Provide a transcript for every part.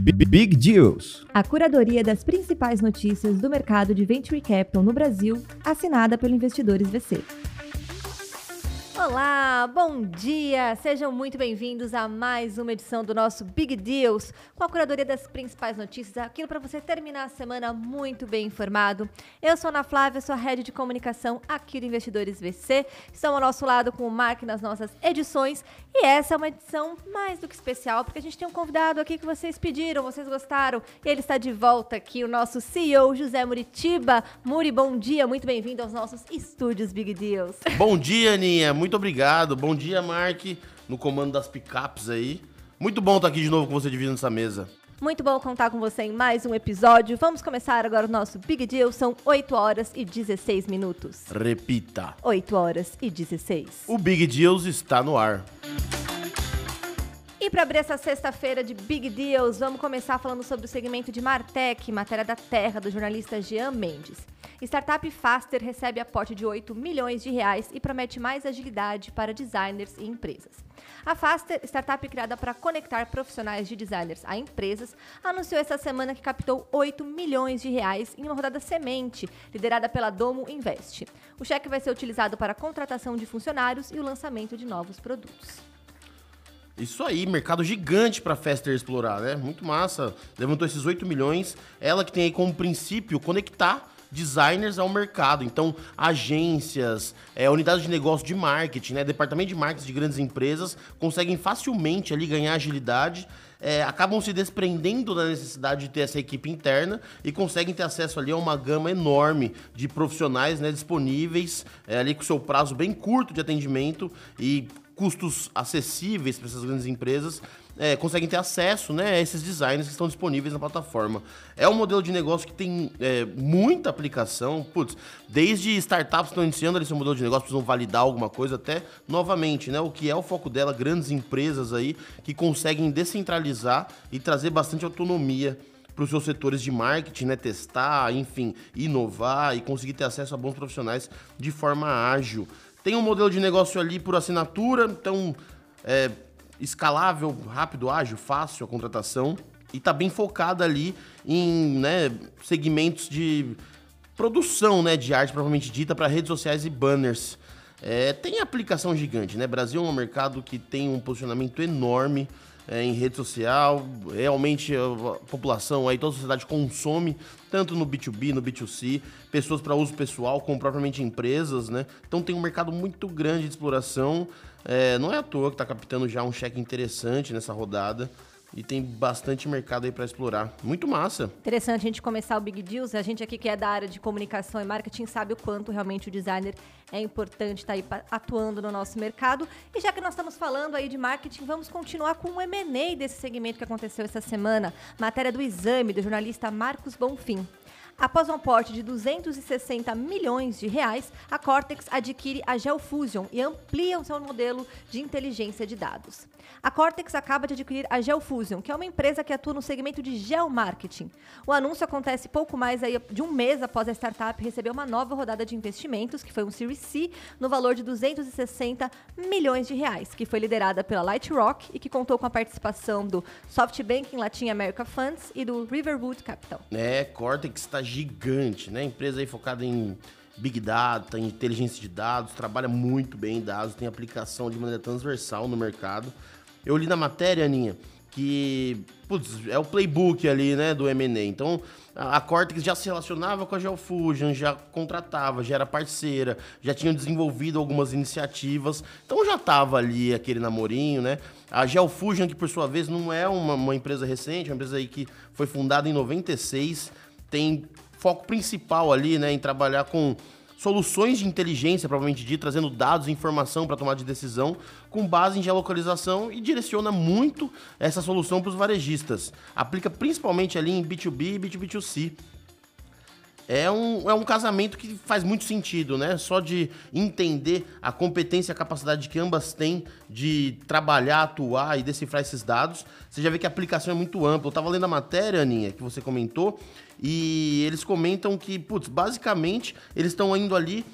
Big Deals. A curadoria das principais notícias do mercado de Venture Capital no Brasil, assinada pelo Investidores VC. Olá, bom dia! Sejam muito bem-vindos a mais uma edição do nosso Big Deals, com a curadoria das principais notícias, aquilo para você terminar a semana muito bem informado. Eu sou Ana Flávia, sou a head de comunicação aqui do Investidores VC. Estamos ao nosso lado com o Mark nas nossas edições e essa é uma edição mais do que especial, porque a gente tem um convidado aqui que vocês pediram, vocês gostaram, e ele está de volta aqui, o nosso CEO José Muritiba. Muri, bom dia, muito bem-vindo aos nossos estúdios Big Deals. Bom dia, Aninha, muito obrigado. Bom dia, Mark, no comando das picapes aí. Muito bom estar aqui de novo com você dividindo essa mesa. Muito bom contar com você em mais um episódio. Vamos começar agora o nosso Big Deal. São 8 horas e 16 minutos. Repita. 8 horas e 16. O Big Deals está no ar. E para abrir essa sexta-feira de Big Deals, vamos começar falando sobre o segmento de Martech, matéria da Terra, do jornalista Jean Mendes. Startup Faster recebe aporte de 8 milhões de reais e promete mais agilidade para designers e empresas. A Faster, startup criada para conectar profissionais de designers a empresas, anunciou essa semana que captou 8 milhões de reais em uma rodada semente, liderada pela Domo Invest. O cheque vai ser utilizado para a contratação de funcionários e o lançamento de novos produtos. Isso aí, mercado gigante para Fester explorar, né? Muito massa. Levantou esses 8 milhões. Ela que tem aí como princípio conectar designers ao mercado. Então, agências, é, unidades de negócio de marketing, né, departamento de marketing de grandes empresas conseguem facilmente ali ganhar agilidade. É, acabam se desprendendo da necessidade de ter essa equipe interna e conseguem ter acesso ali a uma gama enorme de profissionais né, disponíveis, é, ali com seu prazo bem curto de atendimento e custos acessíveis para essas grandes empresas, é, conseguem ter acesso né, a esses designs que estão disponíveis na plataforma. É um modelo de negócio que tem é, muita aplicação. Putz, desde startups que estão iniciando esse modelo de negócio, precisam validar alguma coisa, até novamente, né, o que é o foco dela, grandes empresas aí que conseguem descentralizar e trazer bastante autonomia para os seus setores de marketing, né, testar, enfim, inovar e conseguir ter acesso a bons profissionais de forma ágil. Tem um modelo de negócio ali por assinatura, então é escalável, rápido, ágil, fácil a contratação. E está bem focada ali em né, segmentos de produção né, de arte propriamente dita para redes sociais e banners. É, tem aplicação gigante, né? Brasil é um mercado que tem um posicionamento enorme é, em rede social. Realmente a população, aí toda a sociedade consome, tanto no B2B, no B2C, pessoas para uso pessoal, como propriamente empresas, né? Então tem um mercado muito grande de exploração. É, não é à toa que está captando já um cheque interessante nessa rodada. E tem bastante mercado aí para explorar. Muito massa. Interessante a gente começar o Big Deals. A gente aqui que é da área de comunicação e marketing sabe o quanto realmente o designer é importante estar tá aí atuando no nosso mercado. E já que nós estamos falando aí de marketing, vamos continuar com o M&A desse segmento que aconteceu essa semana. Matéria do Exame, do jornalista Marcos Bonfim. Após um aporte de 260 milhões de reais, a Cortex adquire a Geofusion e amplia o seu modelo de inteligência de dados. A Cortex acaba de adquirir a Geofusion, que é uma empresa que atua no segmento de geomarketing. O anúncio acontece pouco mais de um mês após a startup receber uma nova rodada de investimentos, que foi um Series C, no valor de 260 milhões de reais, que foi liderada pela Lightrock e que contou com a participação do SoftBank Latin America Funds e do Riverwood Capital. É, Cortex está gigante, né? Empresa aí focada em Big Data, em inteligência de dados, trabalha muito bem em dados, tem aplicação de maneira transversal no mercado. Eu li na matéria, Aninha, que putz, é o playbook ali, né, do M&A. Então, a Cortex já se relacionava com a Geofusion, já contratava, já era parceira, já tinha desenvolvido algumas iniciativas. Então já estava ali aquele namorinho, né? A Geofusion, que por sua vez não é uma, uma empresa recente, é uma empresa aí que foi fundada em 96, tem foco principal ali, né, em trabalhar com soluções de inteligência, provavelmente dito, trazendo dados e informação para tomar de decisão com base em geolocalização e direciona muito essa solução para os varejistas. Aplica principalmente ali em B2B e B2B2C é um, é um casamento que faz muito sentido, né? Só de entender a competência e a capacidade que ambas têm de trabalhar, atuar e decifrar esses dados, você já vê que a aplicação é muito ampla. Eu estava lendo a matéria, Aninha, que você comentou, e eles comentam que, putz, basicamente, eles estão indo ali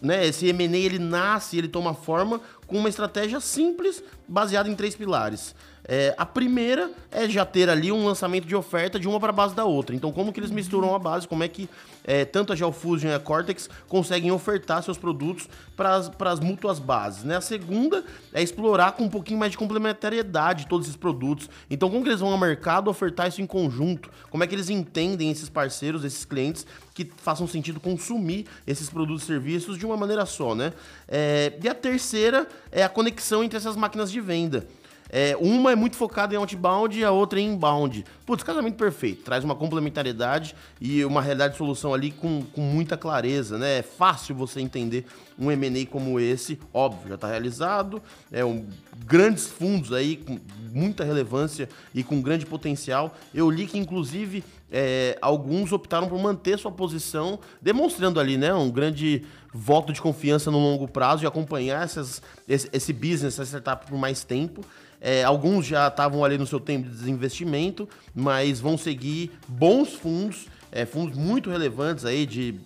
né, esse M&A ele nasce, ele toma forma com uma estratégia simples, baseada em três pilares. É, a primeira é já ter ali um lançamento de oferta de uma para a base da outra. Então, como que eles misturam a base, como é que é, tanto a Geofusion e a Cortex conseguem ofertar seus produtos para as mútuas bases. Né? A segunda é explorar com um pouquinho mais de complementariedade todos esses produtos. Então, como que eles vão ao mercado ofertar isso em conjunto? Como é que eles entendem esses parceiros, esses clientes que façam sentido consumir esses produtos e serviços de uma maneira só, né? É, e a terceira é a conexão entre essas máquinas de venda. É, uma é muito focada em outbound e a outra em inbound. Putz, casamento perfeito. Traz uma complementariedade e uma realidade de solução ali com, com muita clareza, né? É fácil você entender um M&A como esse. Óbvio, já está realizado. É um, grandes fundos aí com muita relevância e com grande potencial. Eu li que, inclusive, é, alguns optaram por manter sua posição, demonstrando ali, né, um grande voto de confiança no longo prazo e acompanhar essas, esse, esse business, essa startup por mais tempo. É, alguns já estavam ali no seu tempo de desinvestimento, mas vão seguir bons fundos, é, fundos muito relevantes aí de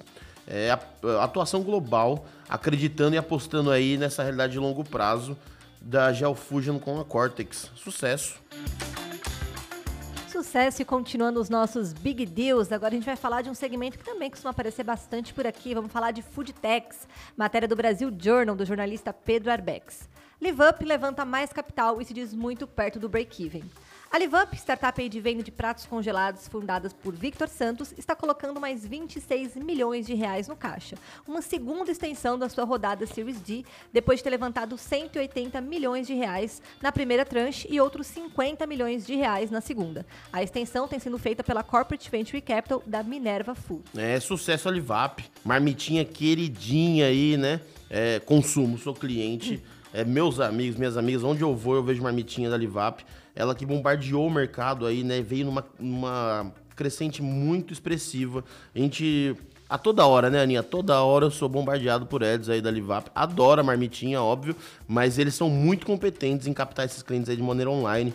é, atuação global, acreditando e apostando aí nessa realidade de longo prazo da Geofusion com a Cortex. Sucesso! Sucesso e continuando os nossos big deals, agora a gente vai falar de um segmento que também costuma aparecer bastante por aqui. Vamos falar de Food Techs, matéria do Brasil Journal, do jornalista Pedro Arbex. LiveUp levanta mais capital e se diz muito perto do break-even. A LiveUp, startup de venda de pratos congelados fundada por Victor Santos, está colocando mais 26 milhões de reais no caixa. Uma segunda extensão da sua rodada Series D, depois de ter levantado 180 milhões de reais na primeira tranche e outros 50 milhões de reais na segunda. A extensão tem sido feita pela Corporate Venture Capital da Minerva Food. É sucesso a LiveUp. Marmitinha queridinha aí, né? É, consumo, sou cliente. É, meus amigos, minhas amigas, onde eu vou eu vejo marmitinha da Livap ela que bombardeou o mercado aí, né? Veio numa, numa crescente muito expressiva. A gente a toda hora, né, Aninha? Toda hora eu sou bombardeado por eles aí da Livap. Adoro a marmitinha, óbvio, mas eles são muito competentes em captar esses clientes aí de maneira online.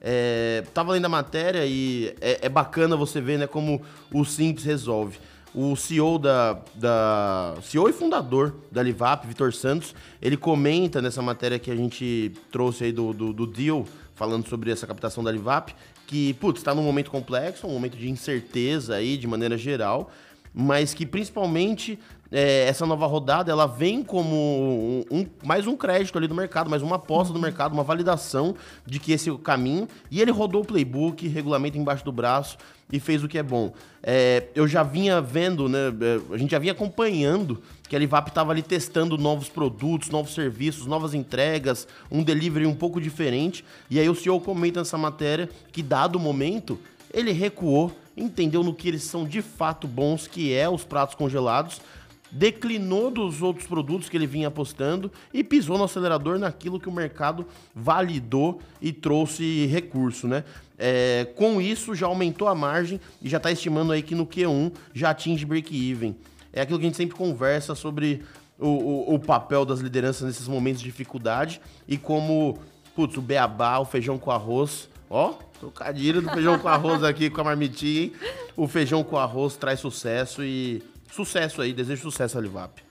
É, tava lendo a matéria e é, é, bacana você ver, né, como o Simples resolve. O CEO da, da CEO e fundador da Livap, Vitor Santos, ele comenta nessa matéria que a gente trouxe aí do, do, do deal falando sobre essa captação da Livap, que, putz, está num momento complexo, um momento de incerteza aí, de maneira geral, mas que principalmente é, essa nova rodada ela vem como um, um, mais um crédito ali do mercado, mais uma aposta do uhum. mercado, uma validação de que esse é o caminho. E ele rodou o playbook, regulamento embaixo do braço e fez o que é bom. É, eu já vinha vendo, né? É, a gente já vinha acompanhando que a Livap estava ali testando novos produtos, novos serviços, novas entregas, um delivery um pouco diferente. E aí o CEO comenta nessa matéria que, dado o momento, ele recuou, entendeu no que eles são de fato bons, que é os pratos congelados, declinou dos outros produtos que ele vinha apostando e pisou no acelerador naquilo que o mercado validou e trouxe recurso, né? É, com isso já aumentou a margem e já está estimando aí que no Q1 já atinge break-even. É aquilo que a gente sempre conversa sobre o, o, o, papel das lideranças nesses momentos de dificuldade e como, putz, o beabá, o feijão com arroz, ó, trocadilho do feijão com arroz aqui com a marmitinha, hein? O feijão com arroz traz sucesso e Sucesso aí, desejo sucesso a Livap.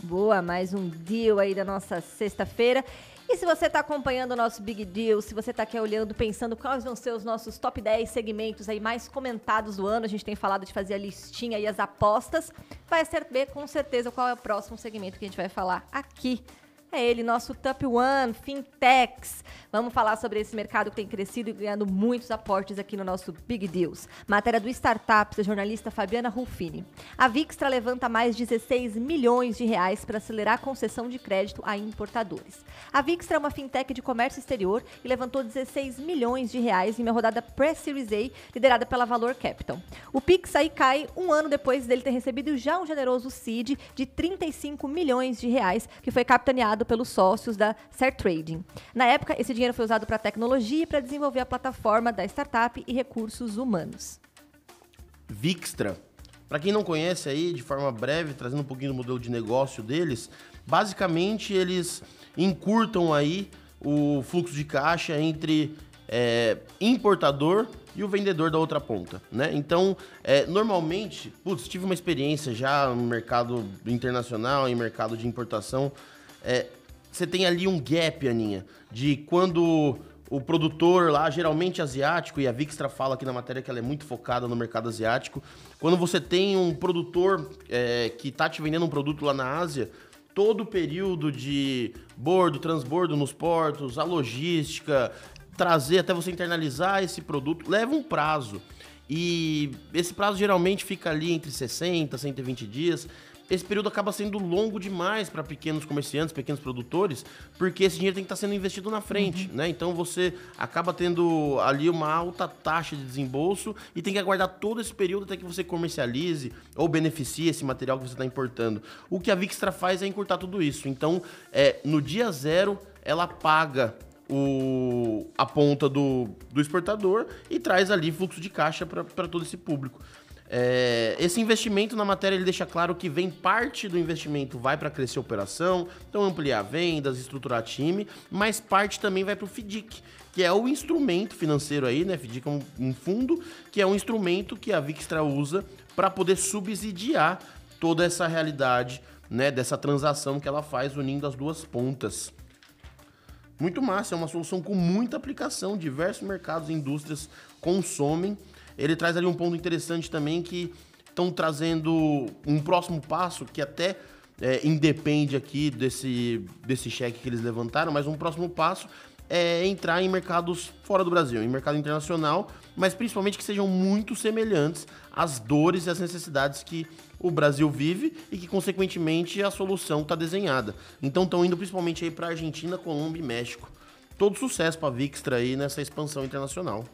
Boa, mais um deal aí da nossa sexta-feira. E se você está acompanhando o nosso Big Deal, se você está aqui olhando, pensando quais vão ser os nossos top 10 segmentos aí mais comentados do ano, a gente tem falado de fazer a listinha e as apostas, vai saber com certeza qual é o próximo segmento que a gente vai falar aqui é ele, nosso Top One, Fintechs. Vamos falar sobre esse mercado que tem crescido e ganhando muitos aportes aqui no nosso Big Deals. Matéria do Startups, da jornalista Fabiana Rufini. A Vixtra levanta mais 16 milhões de reais para acelerar a concessão de crédito a importadores. A Vixtra é uma fintech de comércio exterior e levantou 16 milhões de reais em uma rodada Press-Series A, liderada pela Valor Capital. O Pix aí cai um ano depois dele ter recebido já um generoso seed de 35 milhões de reais, que foi capitaneado pelos sócios da Trading. Na época, esse dinheiro foi usado para tecnologia e para desenvolver a plataforma da startup e recursos humanos. Vixtra. Para quem não conhece aí, de forma breve, trazendo um pouquinho do modelo de negócio deles, basicamente eles encurtam aí o fluxo de caixa entre é, importador e o vendedor da outra ponta, né? Então, é, normalmente, putz, tive uma experiência já no mercado internacional, em mercado de importação, é, você tem ali um gap, Aninha, de quando o produtor lá, geralmente asiático, e a Vixtra fala aqui na matéria que ela é muito focada no mercado asiático. Quando você tem um produtor é, que está te vendendo um produto lá na Ásia, todo o período de bordo, transbordo nos portos, a logística, trazer até você internalizar esse produto, leva um prazo. E esse prazo geralmente fica ali entre 60 e 120 dias esse período acaba sendo longo demais para pequenos comerciantes, pequenos produtores, porque esse dinheiro tem que estar tá sendo investido na frente, uhum. né? Então você acaba tendo ali uma alta taxa de desembolso e tem que aguardar todo esse período até que você comercialize ou beneficie esse material que você está importando. O que a Vixtra faz é encurtar tudo isso. Então, é, no dia zero, ela paga o, a ponta do, do exportador e traz ali fluxo de caixa para todo esse público. É, esse investimento na matéria ele deixa claro que vem parte do investimento vai para crescer a operação, então ampliar vendas, estruturar time, mas parte também vai para o FDIC, que é o instrumento financeiro aí, né? FDIC é um, um fundo que é um instrumento que a Vixtra usa para poder subsidiar toda essa realidade, né? Dessa transação que ela faz unindo as duas pontas. Muito massa, é uma solução com muita aplicação, diversos mercados e indústrias consomem ele traz ali um ponto interessante também que estão trazendo um próximo passo que até é, independe aqui desse, desse cheque que eles levantaram, mas um próximo passo é entrar em mercados fora do Brasil, em mercado internacional, mas principalmente que sejam muito semelhantes às dores e às necessidades que o Brasil vive e que, consequentemente, a solução está desenhada. Então estão indo principalmente aí para Argentina, Colômbia e México. Todo sucesso para a Vixtra aí nessa expansão internacional.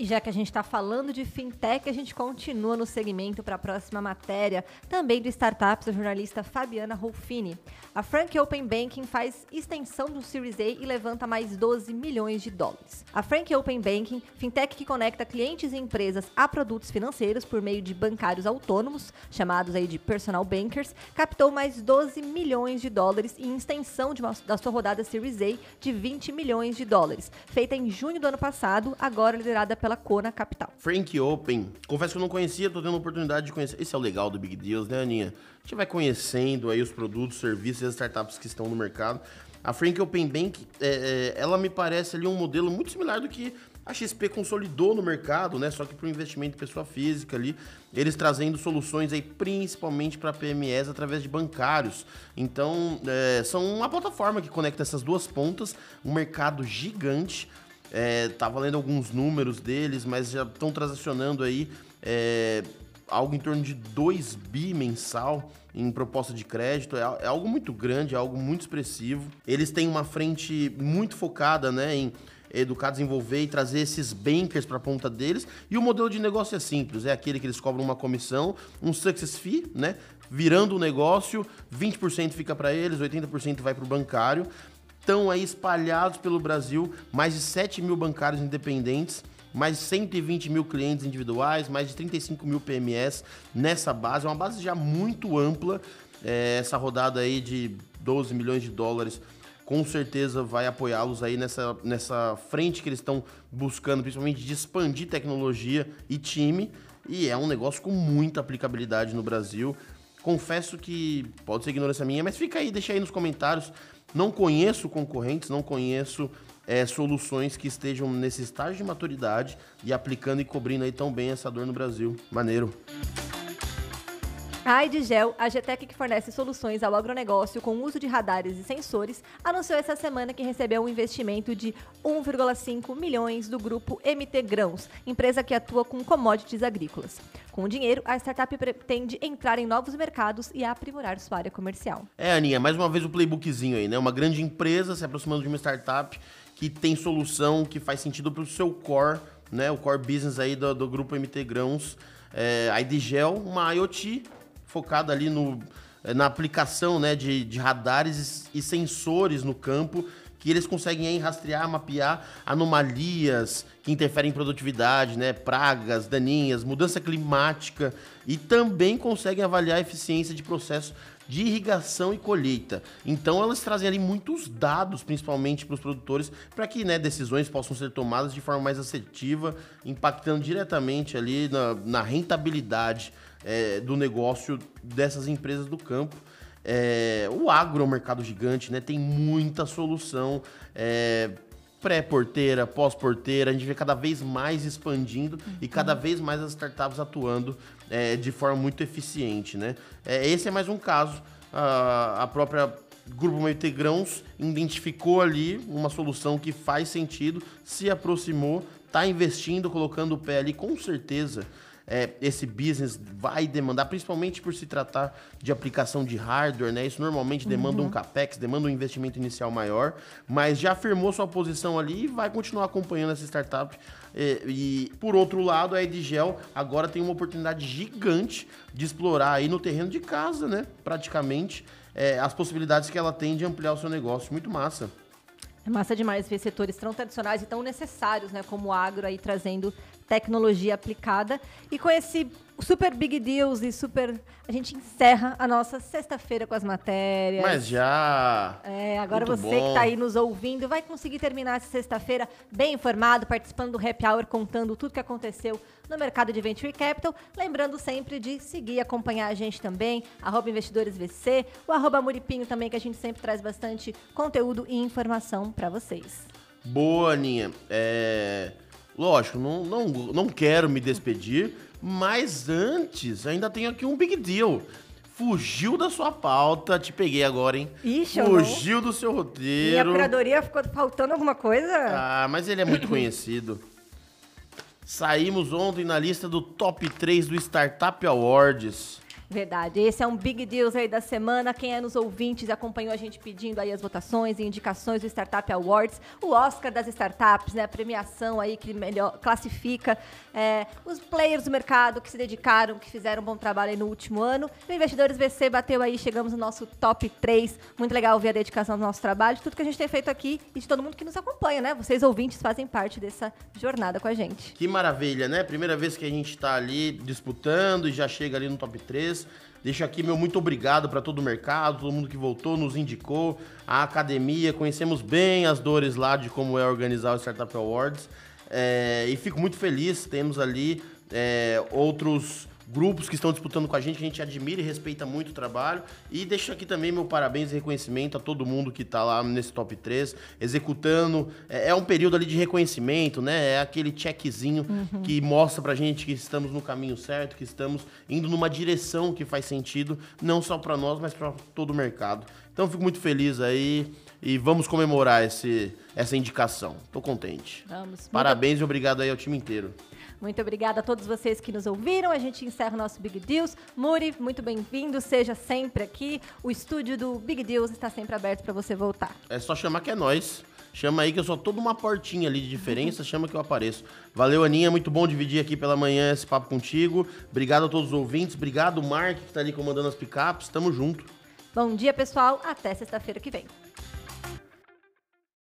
E já que a gente está falando de fintech, a gente continua no segmento para a próxima matéria, também de startups, a jornalista Fabiana Rolfini. A Frank Open Banking faz extensão do Series A e levanta mais 12 milhões de dólares. A Frank Open Banking, fintech que conecta clientes e empresas a produtos financeiros por meio de bancários autônomos, chamados aí de personal bankers, captou mais 12 milhões de dólares em extensão uma, da sua rodada Series A de 20 milhões de dólares, feita em junho do ano passado, agora liderada pela pela Kona Capital. Frank Open. Confesso que eu não conhecia, tô tendo a oportunidade de conhecer. Esse é o legal do Big Deals, né, Aninha? A gente vai conhecendo aí os produtos, serviços e as startups que estão no mercado. A Frank Open Bank, é, é, ela me parece ali um modelo muito similar do que a XP consolidou no mercado, né? Só que para o investimento de pessoa física ali, eles trazendo soluções aí principalmente para PMEs através de bancários. Então, é, são uma plataforma que conecta essas duas pontas, um mercado gigante é, tava lendo alguns números deles, mas já estão transacionando aí é, algo em torno de 2 bi mensal em proposta de crédito. É, é, algo muito grande, é algo muito expressivo. Eles têm uma frente muito focada né, em educar, desenvolver e trazer esses bankers para a ponta deles. E o modelo de negócio é simples, é aquele que eles cobram uma comissão, um success fee, né? Virando o negócio, 20% fica para eles, 80% vai para o bancário estão aí espalhados pelo Brasil, mais de 7 mil bancários independentes, mais de 120 mil clientes individuais, mais de 35 mil PMS nessa base. É uma base já muito ampla. É, essa rodada aí de 12 milhões de dólares com certeza vai apoiá-los aí nessa, nessa frente que eles estão buscando, principalmente de expandir tecnologia e time. E é um negócio com muita aplicabilidade no Brasil. Confesso que pode ser ignorância minha, mas fica aí, deixa aí nos comentários não conheço concorrentes, não conheço é, soluções que estejam nesse estágio de maturidade e aplicando e cobrindo aí tão bem essa dor no Brasil. Maneiro. A Idgel, a GTEC que fornece soluções ao agronegócio com uso de radares e sensores, anunciou essa semana que recebeu um investimento de 1,5 milhões do grupo MT Grãos, empresa que atua com commodities agrícolas. Com o dinheiro, a startup pretende entrar em novos mercados e aprimorar sua área comercial. É, Aninha, mais uma vez o playbookzinho aí, né? Uma grande empresa se aproximando de uma startup que tem solução que faz sentido para o seu core, né? O core business aí do, do grupo MT Grãos. É, a uma IoT focada ali no, eh, na aplicação né, de, de radares e sensores no campo que eles conseguem aí rastrear, mapear anomalias que interferem em produtividade, né, pragas, daninhas, mudança climática e também conseguem avaliar a eficiência de processos de irrigação e colheita. Então elas trazem ali muitos dados, principalmente para os produtores, para que né, decisões possam ser tomadas de forma mais assertiva, impactando diretamente ali na, na rentabilidade é, do negócio dessas empresas do campo. É, o agro é um mercado gigante, né? Tem muita solução. É, pré-porteira, pós-porteira, a gente vê cada vez mais expandindo e cada vez mais as startups atuando é, de forma muito eficiente, né? É, esse é mais um caso. A, a própria Grupo Meio Grãos identificou ali uma solução que faz sentido, se aproximou, está investindo, colocando o pé ali, com certeza é, esse business vai demandar, principalmente por se tratar de aplicação de hardware, né? Isso normalmente demanda uhum. um capex, demanda um investimento inicial maior, mas já firmou sua posição ali e vai continuar acompanhando essa startup. E, e por outro lado, a Edgel agora tem uma oportunidade gigante de explorar aí no terreno de casa, né? Praticamente é, as possibilidades que ela tem de ampliar o seu negócio. Muito massa. É massa demais ver setores tão tradicionais e tão necessários, né? Como o agro aí trazendo tecnologia aplicada. E com esse super big deals e super. A gente encerra a nossa sexta-feira com as matérias. Mas já. É, agora Muito você bom. que está aí nos ouvindo vai conseguir terminar essa sexta-feira bem informado, participando do Happy Hour, contando tudo que aconteceu no mercado de Venture Capital. Lembrando sempre de seguir e acompanhar a gente também, arroba investidoresvc, o arroba Muripinho também, que a gente sempre traz bastante conteúdo e informação para vocês. Boa, Aninha. É. Lógico, não, não, não quero me despedir, mas antes ainda tenho aqui um big deal. Fugiu da sua pauta, te peguei agora, hein? Ixi, Fugiu não. do seu roteiro. E a curadoria ficou faltando alguma coisa? Ah, mas ele é muito conhecido. Saímos ontem na lista do top 3 do Startup Awards. Verdade. Esse é um big deals aí da semana. Quem é nos ouvintes acompanhou a gente pedindo aí as votações e indicações do Startup Awards, o Oscar das startups, né? A premiação aí que melhor classifica é, os players do mercado que se dedicaram, que fizeram um bom trabalho aí no último ano. O Investidores VC bateu aí, chegamos no nosso top 3. Muito legal ver a dedicação do nosso trabalho, de tudo que a gente tem feito aqui e de todo mundo que nos acompanha, né? Vocês ouvintes fazem parte dessa jornada com a gente. Que maravilha, né? Primeira vez que a gente está ali disputando e já chega ali no top 3. Deixo aqui meu muito obrigado para todo o mercado, todo mundo que voltou, nos indicou, a academia, conhecemos bem as dores lá de como é organizar o Startup Awards. É, e fico muito feliz, temos ali é, outros grupos que estão disputando com a gente, que a gente admira e respeita muito o trabalho. E deixo aqui também meu parabéns e reconhecimento a todo mundo que está lá nesse top 3, executando. É, é, um período ali de reconhecimento, né? É aquele checkzinho uhum. que mostra pra gente que estamos no caminho certo, que estamos indo numa direção que faz sentido, não só para nós, mas para todo o mercado. Então fico muito feliz aí e vamos comemorar esse, essa indicação. Tô contente. Vamos. Parabéns e obrigado aí ao time inteiro. Muito obrigada a todos vocês que nos ouviram. A gente encerra o nosso Big Deals. Muri, muito bem-vindo. Seja sempre aqui. O estúdio do Big Deals está sempre aberto para você voltar. É só chamar que é nós. Chama aí que eu sou toda uma portinha ali de diferença, chama que eu apareço. Valeu, Aninha, muito bom dividir aqui pela manhã esse papo contigo. Obrigado a todos os ouvintes, obrigado, Mark, que está ali comandando as picapes. Tamo junto. Bom dia, pessoal. Até sexta-feira que vem.